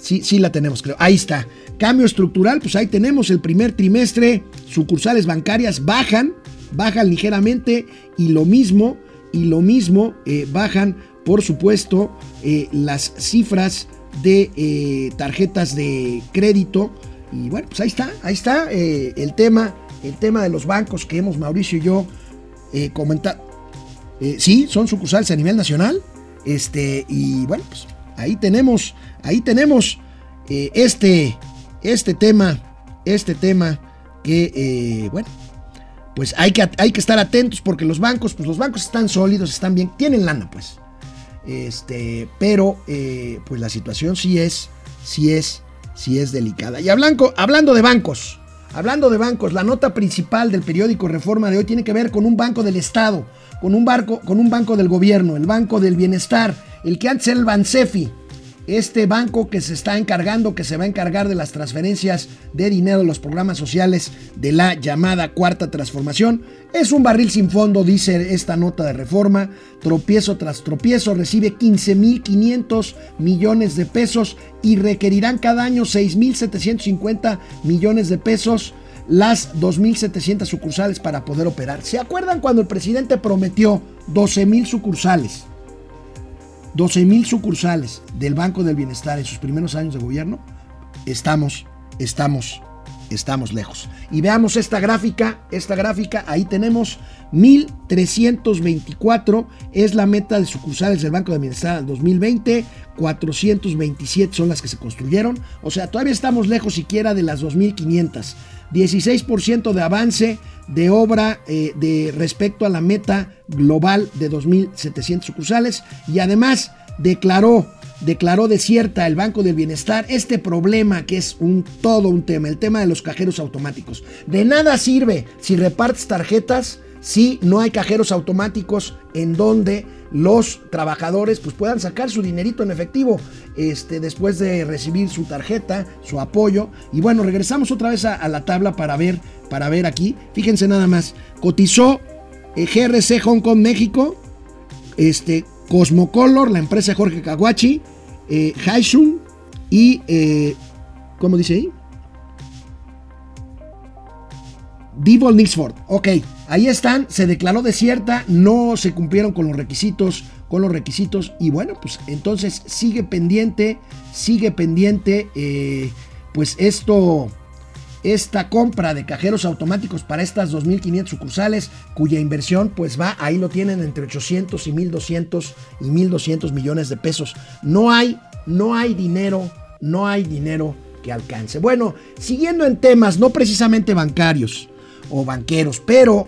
Sí, sí la tenemos, creo. Ahí está. Cambio estructural, pues ahí tenemos el primer trimestre. Sucursales bancarias bajan, bajan ligeramente y lo mismo, y lo mismo eh, bajan, por supuesto, eh, las cifras de eh, tarjetas de crédito. Y bueno, pues ahí está, ahí está el tema, el tema de los bancos que hemos, Mauricio y yo, comentado. sí, son sucursales a nivel nacional. Este, y bueno, pues ahí tenemos ahí tenemos eh, este, este tema, este tema que, eh, bueno, pues hay que, hay que estar atentos porque los bancos, pues los bancos están sólidos, están bien, tienen lana, pues. Este, pero, eh, pues la situación sí es, sí es, sí es delicada. Y hablando, hablando de bancos, hablando de bancos, la nota principal del periódico Reforma de hoy tiene que ver con un banco del Estado, con un, barco, con un banco del gobierno, el Banco del Bienestar, el que antes era el Bansefi este banco que se está encargando, que se va a encargar de las transferencias de dinero de los programas sociales de la llamada cuarta transformación, es un barril sin fondo, dice esta nota de reforma. Tropiezo tras tropiezo, recibe 15.500 millones de pesos y requerirán cada año 6.750 millones de pesos las 2.700 sucursales para poder operar. ¿Se acuerdan cuando el presidente prometió 12.000 sucursales? 12 mil sucursales del Banco del Bienestar en sus primeros años de gobierno, estamos, estamos, estamos lejos. Y veamos esta gráfica, esta gráfica, ahí tenemos 1324 es la meta de sucursales del Banco del Bienestar en 2020, 427 son las que se construyeron, o sea, todavía estamos lejos siquiera de las 2500. 16% de avance de obra eh, de respecto a la meta global de 2.700 sucursales y además declaró, declaró desierta el Banco del Bienestar este problema que es un todo un tema, el tema de los cajeros automáticos. De nada sirve si repartes tarjetas si no hay cajeros automáticos en donde los trabajadores pues, puedan sacar su dinerito en efectivo este, después de recibir su tarjeta, su apoyo. Y bueno, regresamos otra vez a, la tabla para ver, para ver aquí. Fíjense nada más, cotizó eh, GRC Hong Kong México, este, Cosmocolor, la empresa Jorge Kawachi, eh, y, eh, ¿cómo dice ahí? Divo Nixford. Ok, ahí están, se declaró desierta, no se cumplieron con los requisitos, con los requisitos y bueno, pues entonces sigue pendiente, sigue pendiente, eh, pues esto, esta compra de cajeros automáticos para estas 2.500 sucursales, cuya inversión pues va, ahí lo tienen entre 800 y 1.200 y 1.200 millones de pesos. No hay, no hay dinero, no hay dinero que alcance. Bueno, siguiendo en temas no precisamente bancarios, o banqueros, pero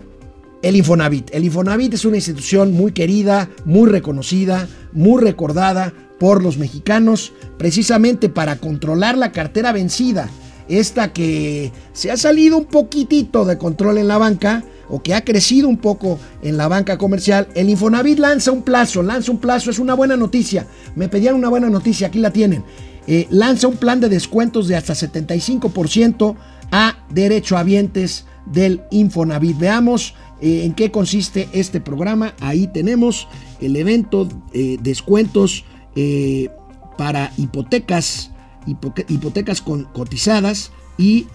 el Infonavit. El Infonavit es una institución muy querida, muy reconocida, muy recordada por los mexicanos, precisamente para controlar la cartera vencida, esta que se ha salido un poquitito de control en la banca o que ha crecido un poco en la banca comercial, el Infonavit lanza un plazo, lanza un plazo, es una buena noticia. Me pedían una buena noticia, aquí la tienen. Eh, lanza un plan de descuentos de hasta 75% a derechohabientes del Infonavit. Veamos eh, en qué consiste este programa. Ahí tenemos el evento eh, descuentos eh, para hipotecas, hipotecas con, cotizadas y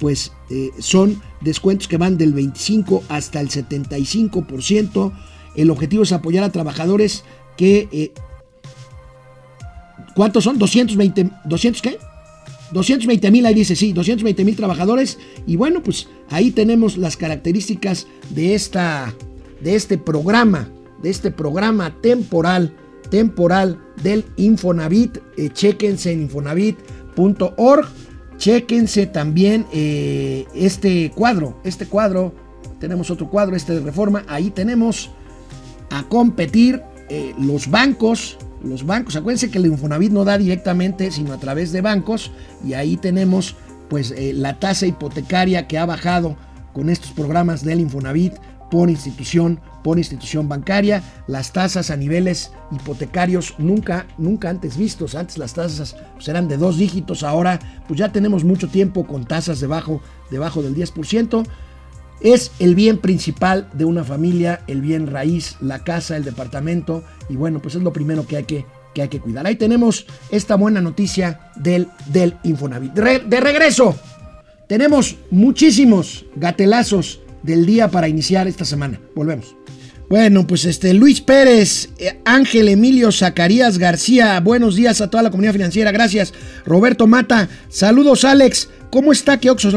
pues son descuentos que van del 25 hasta el 75%. El objetivo es apoyar a trabajadores que... ¿Cuántos son? 220, ¿200 qué? 220 mil, ahí dice, sí, 220 mil trabajadores. Y bueno, pues ahí tenemos las características de, esta, de este programa, de este programa temporal, temporal del Infonavit. Eh, chequense en infonavit.org. Chequense también eh, este cuadro, este cuadro. Tenemos otro cuadro, este de reforma. Ahí tenemos a competir eh, los bancos los bancos. Acuérdense que el Infonavit no da directamente, sino a través de bancos. Y ahí tenemos pues eh, la tasa hipotecaria que ha bajado con estos programas del Infonavit por institución, por institución bancaria. Las tasas a niveles hipotecarios nunca, nunca antes vistos. Antes las tasas pues, eran de dos dígitos. Ahora pues ya tenemos mucho tiempo con tasas debajo, debajo del 10% es el bien principal de una familia, el bien raíz, la casa, el departamento, y bueno, pues es lo primero que hay que, que, hay que cuidar. Ahí tenemos esta buena noticia del, del Infonavit. de regreso, tenemos muchísimos gatelazos del día para iniciar esta semana. Volvemos. Bueno, pues este Luis Pérez, eh, Ángel Emilio Zacarías García, buenos días a toda la comunidad financiera, gracias. Roberto Mata, saludos Alex, ¿cómo está que Oxos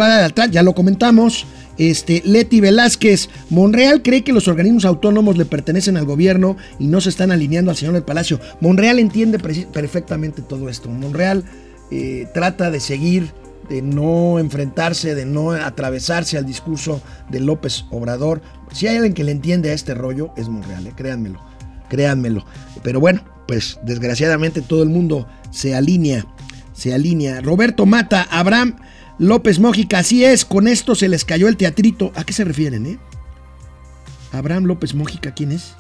Ya lo comentamos. Este, Leti Velázquez, Monreal cree que los organismos autónomos le pertenecen al gobierno y no se están alineando al señor del Palacio. Monreal entiende perfectamente todo esto. Monreal eh, trata de seguir, de no enfrentarse, de no atravesarse al discurso de López Obrador. Si hay alguien que le entiende a este rollo, es Monreal, eh, créanmelo, créanmelo. Pero bueno, pues desgraciadamente todo el mundo se alinea, se alinea. Roberto Mata, Abraham López Mójica, así es, con esto se les cayó el teatrito. ¿A qué se refieren, eh? Abraham López Mójica, ¿quién es?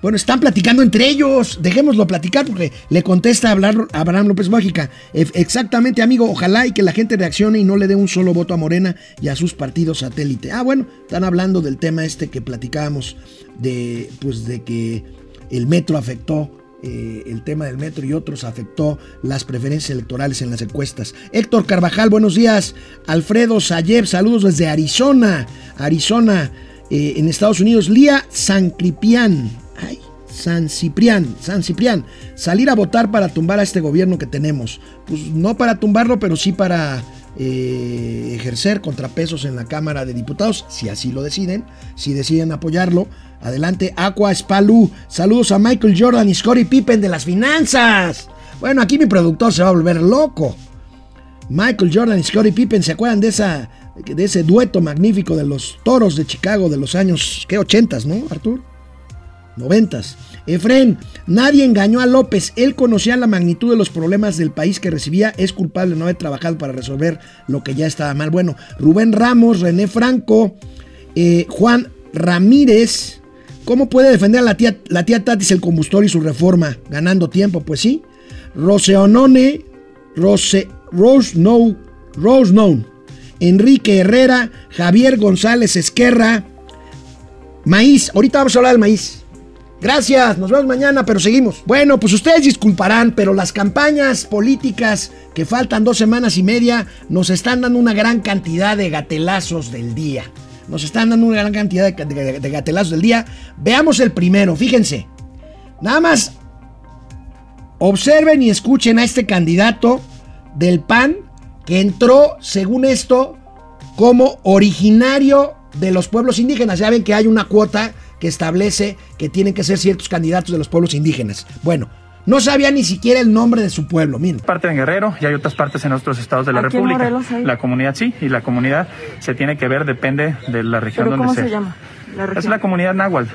Bueno, están platicando entre ellos. Dejémoslo platicar porque le contesta a Abraham López Mójica. Exactamente, amigo. Ojalá y que la gente reaccione y no le dé un solo voto a Morena y a sus partidos satélite. Ah, bueno, están hablando del tema este que platicábamos de, pues, de que el metro afectó eh, el tema del metro y otros afectó las preferencias electorales en las encuestas. Héctor Carvajal, buenos días. Alfredo Sayeb, saludos desde Arizona, Arizona, eh, en Estados Unidos. Lía San Ciprián, ay, San Ciprián, San Ciprián, salir a votar para tumbar a este gobierno que tenemos. Pues no para tumbarlo, pero sí para eh, ejercer contrapesos en la Cámara de Diputados, si así lo deciden, si deciden apoyarlo Adelante, Aqua Spalu. Saludos a Michael Jordan y Scottie Pippen de las finanzas. Bueno, aquí mi productor se va a volver loco. Michael Jordan y Scottie Pippen, ¿se acuerdan de, esa, de ese dueto magnífico de los toros de Chicago de los años, ¿qué? 80 ¿no, Artur? 90 Efren, nadie engañó a López. Él conocía la magnitud de los problemas del país que recibía. Es culpable no haber trabajado para resolver lo que ya estaba mal. Bueno, Rubén Ramos, René Franco, eh, Juan Ramírez. ¿Cómo puede defender a la tía, la tía Tatis el combustor y su reforma? Ganando tiempo, pues sí. Roseonone, Rose, Rose No, Rose No, Enrique Herrera, Javier González Esquerra, Maíz. Ahorita vamos a hablar del maíz. Gracias, nos vemos mañana, pero seguimos. Bueno, pues ustedes disculparán, pero las campañas políticas que faltan dos semanas y media nos están dando una gran cantidad de gatelazos del día. Nos están dando una gran cantidad de, gatelazos del día. Veamos el primero, fíjense. Nada más observen y escuchen a este candidato del PAN que entró, según esto, como originario de los pueblos indígenas. Ya ven que hay una cuota que establece que tienen que ser ciertos candidatos de los pueblos indígenas. Bueno, no sabía ni siquiera el nombre de su pueblo, miren. Parte en Guerrero y hay otras partes en otros estados de la República. La comunidad sí, y la comunidad se tiene que ver, depende de la región donde ¿cómo se llama? Es la comunidad náhuatl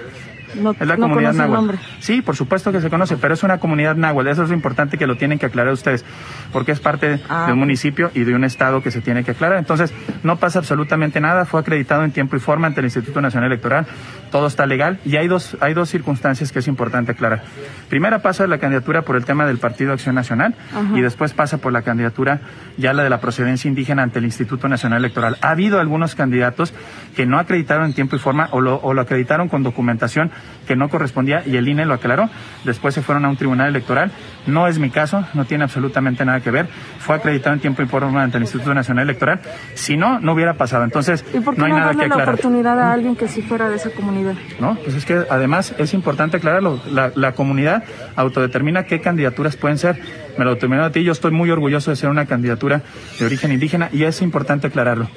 es la comunidad náhuatl. Sí, por supuesto que se conoce, pero es una comunidad náhuatl. Eso es lo importante que lo tienen que aclarar ustedes, porque es parte ah, de un municipio y de un estado que se tiene que aclarar. Entonces, no pasa absolutamente nada. Fue acreditado en tiempo y forma ante el Instituto Nacional Electoral. Todo está legal y hay dos, hay dos circunstancias que es importante aclarar. Primera pasa la candidatura por el tema del Partido Acción Nacional y después pasa por la candidatura ya la de la procedencia indígena ante el Instituto Nacional Electoral. Ha habido algunos candidatos que no acreditaron en tiempo y forma o lo, o lo acreditaron con documentación que no correspondía y el INE lo aclaró. Después se fueron a un tribunal electoral. No es mi caso, no tiene absolutamente nada que ver. Fue acreditado en tiempo y forma ante el Instituto Nacional Electoral. Si no, no hubiera pasado. Entonces, no hay nada que aclarar. la oportunidad a alguien que sí fuera de esa comunidad? No, pues es que además es importante aclararlo. La, la comunidad autodetermina qué candidaturas pueden ser. Me lo determinó a ti. Yo estoy muy orgulloso de ser una candidatura de origen indígena y es importante aclararlo.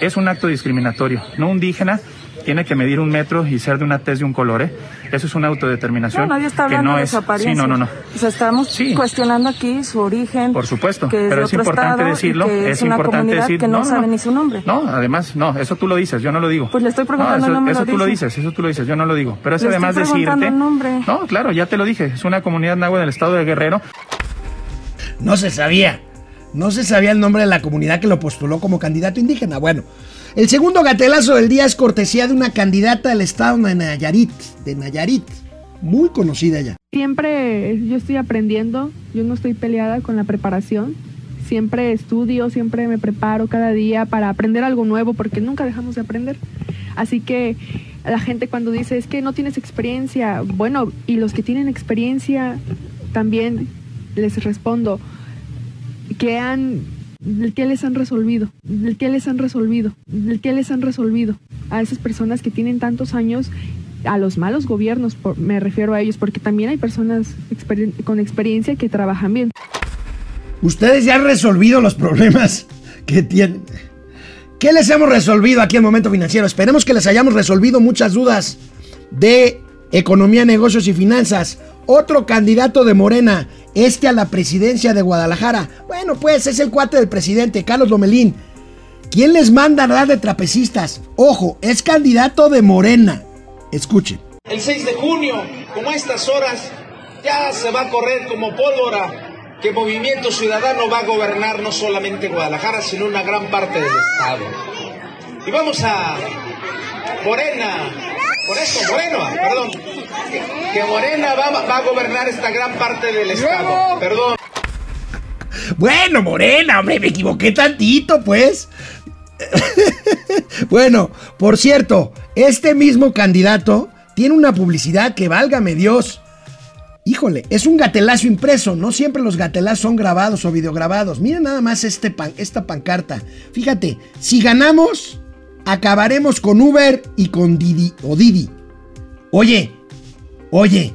Es un acto discriminatorio. No indígena tiene que medir un metro y ser de una tez de un color, ¿eh? Eso es una autodeterminación. No, nadie está hablando que no de es... su apariencia. Sí, no, no, no. O sea, estamos cuestionando aquí su origen. Por supuesto, pero es importante decirlo. es, importante decir. que no, sabe ni su nombre. No, además, no, eso tú lo dices, yo no lo digo. Pues le estoy preguntando no, eso, el Eso tú lo dices, eso tú lo dices, yo no lo digo. Pero es además decirte. El nombre. No, claro, ya te lo dije. Es una comunidad náhuatl del estado de Guerrero. No se sabía. No se sabía el nombre de la comunidad que lo postuló como candidato indígena. Bueno, el segundo gatelazo del día es cortesía de una candidata del estado de Nayarit, de Nayarit, muy conocida ya. Siempre yo estoy aprendiendo, yo no estoy peleada con la preparación. Siempre estudio, siempre me preparo cada día para aprender algo nuevo porque nunca dejamos de aprender. Así que la gente cuando dice es que no tienes experiencia, bueno, y los que tienen experiencia también les respondo que han ¿El qué les han resolvido? ¿El qué les han resolvido? ¿El qué les han resolvido? A esas personas que tienen tantos años, a los malos gobiernos, me refiero a ellos, porque también hay personas con experiencia que trabajan bien. Ustedes ya han resolvido los problemas que tienen. ¿Qué les hemos resolvido aquí en Momento Financiero? Esperemos que les hayamos resolvido muchas dudas de economía, negocios y finanzas. Otro candidato de Morena, este a la presidencia de Guadalajara. Bueno, pues es el cuate del presidente, Carlos Lomelín. ¿Quién les manda a dar de trapecistas? Ojo, es candidato de Morena. Escuchen. El 6 de junio, como a estas horas, ya se va a correr como pólvora que Movimiento Ciudadano va a gobernar no solamente Guadalajara, sino una gran parte del Estado. Y vamos a Morena, por eso, Moreno, perdón, que Morena va, a gobernar esta gran parte del estado. Perdón. Bueno, Morena, hombre, me equivoqué tantito, pues. bueno, por cierto, este mismo candidato tiene una publicidad que válgame Dios. Híjole, es un gatelazo impreso, no siempre los gatelazos son grabados o videograbados. Miren nada más este pan, esta pancarta. Fíjate, si ganamos, acabaremos con Uber y con Didi o Didi. Oye, Oye,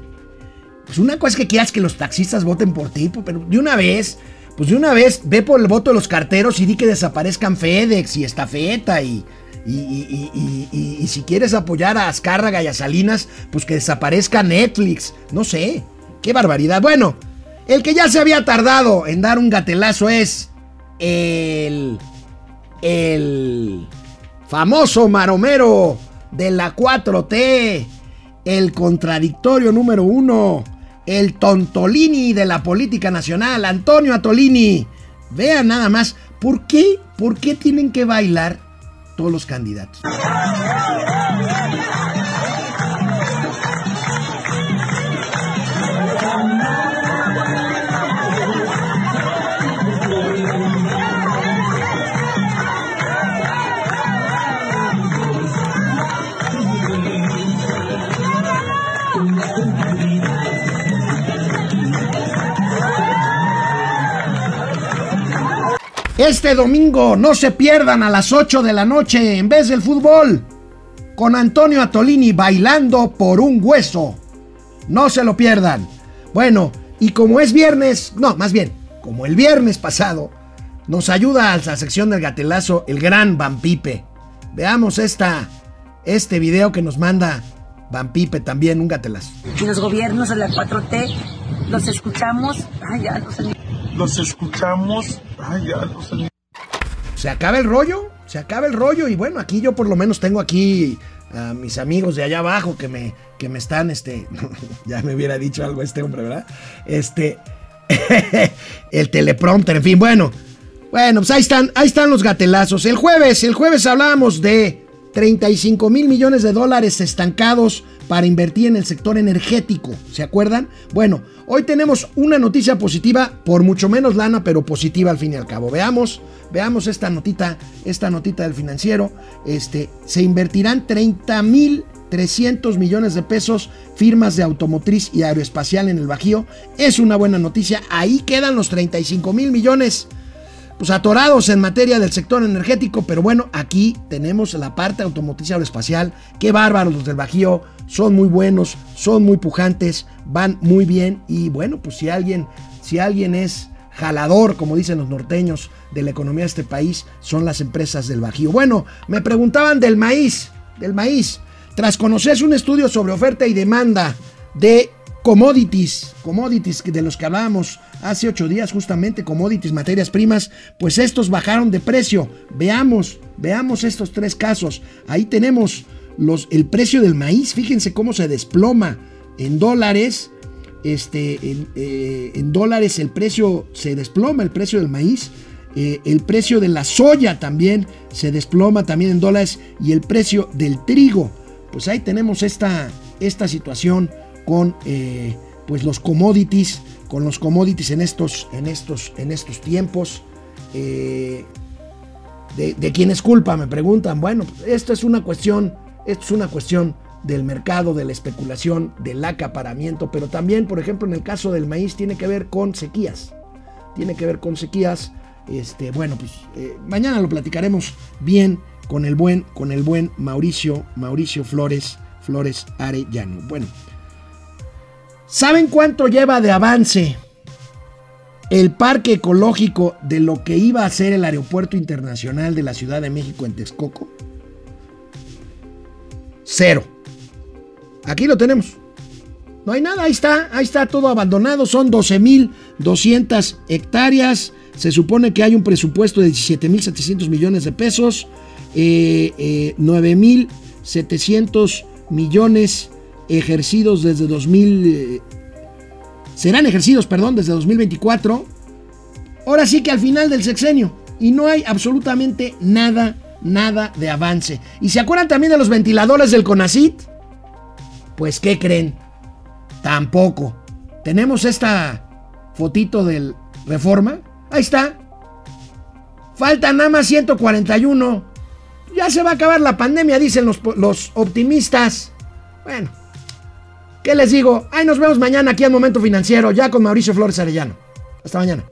pues una cosa es que quieras que los taxistas voten por ti, pero de una vez, pues de una vez ve por el voto de los carteros y di que desaparezcan FedEx y Estafeta y, y, y, y, si quieres apoyar a Azcárraga y a Salinas, pues que desaparezca Netflix. No sé, qué barbaridad. Bueno, el que ya se había tardado en dar un gatelazo es el... El famoso maromero de la 4T el contradictorio número uno, el tontolini de la política nacional, Antonio Atolini. Vean nada más, ¿por qué, por qué tienen que bailar todos los candidatos? Este domingo no se pierdan a las 8 de la noche en vez del fútbol. Con Antonio Atolini bailando por un hueso. No se lo pierdan. Bueno, y como es viernes, no, más bien, como el viernes pasado, nos ayuda a la sección del gatelazo el gran Vampipe. Veamos esta, este video que nos manda Vampipe también, un gatelazo. Los gobiernos de la 4T los escuchamos. Ay, ya, los los escuchamos. Se acaba el rollo, se acaba el rollo y bueno, aquí yo por lo menos tengo aquí a mis amigos de allá abajo que me, que me están, este, ya me hubiera dicho algo este hombre, ¿verdad? Este, el teleprompter, en fin, bueno, bueno, pues ahí están, ahí están los gatelazos. El jueves, el jueves hablábamos de 35 mil millones de dólares estancados para invertir en el sector energético. ¿Se acuerdan? Bueno, hoy tenemos una noticia positiva, por mucho menos lana, pero positiva al fin y al cabo. Veamos, veamos esta notita, esta notita del financiero. Este, se invertirán 30 mil 300 millones de pesos, firmas de automotriz y aeroespacial en el Bajío. Es una buena noticia. Ahí quedan los 35 mil millones pues atorados en materia del sector energético, pero bueno, aquí tenemos la parte automotriz aeroespacial. Qué bárbaros los del Bajío, son muy buenos, son muy pujantes, van muy bien y bueno, pues si alguien, si alguien es jalador, como dicen los norteños, de la economía de este país, son las empresas del Bajío. Bueno, me preguntaban del maíz, del maíz. Tras conocerse un estudio sobre oferta y demanda de commodities, commodities de los que hablábamos hace ocho días justamente, commodities, materias primas, pues estos bajaron de precio. Veamos, veamos estos tres casos. Ahí tenemos el precio del maíz, fíjense cómo se desploma en dólares. Este, en, eh, dólares el precio se desploma, el precio del maíz. Eh, el precio de la soya también se desploma también en dólares y el precio del trigo. Pues ahí tenemos esta, esta situación con eh, pues los commodities, con los commodities en estos, en estos, en estos tiempos. Eh, de, quién es culpa? Me preguntan. Bueno, esto es una cuestión, esto es una cuestión del mercado, de la especulación, del acaparamiento, pero también, por ejemplo, en el caso del maíz tiene que ver con sequías. Tiene que ver con sequías. Este, bueno, pues eh, mañana lo platicaremos bien con el buen, con el buen Mauricio, Mauricio Flores, Flores Arellano. Bueno, ¿Saben cuánto lleva de avance el parque ecológico de lo que iba a ser el aeropuerto internacional de la Ciudad de México en Texcoco? Cero. Aquí lo tenemos. No hay nada, ahí está, ahí está todo abandonado. Son 12.200 hectáreas. Se supone que hay un presupuesto de 17.700 millones de pesos. Eh, eh, 9.700 millones ejercidos desde 2000, eh, serán ejercidos, perdón, desde 2024. Ahora sí que al final del sexenio. Y no hay absolutamente nada, nada de avance. ¿Y se acuerdan también de los ventiladores del CONACIT? Pues, ¿qué creen? Tampoco. Tenemos esta fotito del Reforma. Ahí está. Faltan nada más 141. Ya se va a acabar la pandemia, dicen los, los optimistas. Bueno, ¿Qué les digo? Ahí nos vemos mañana aquí en Momento Financiero, ya con Mauricio Flores Arellano. Hasta mañana.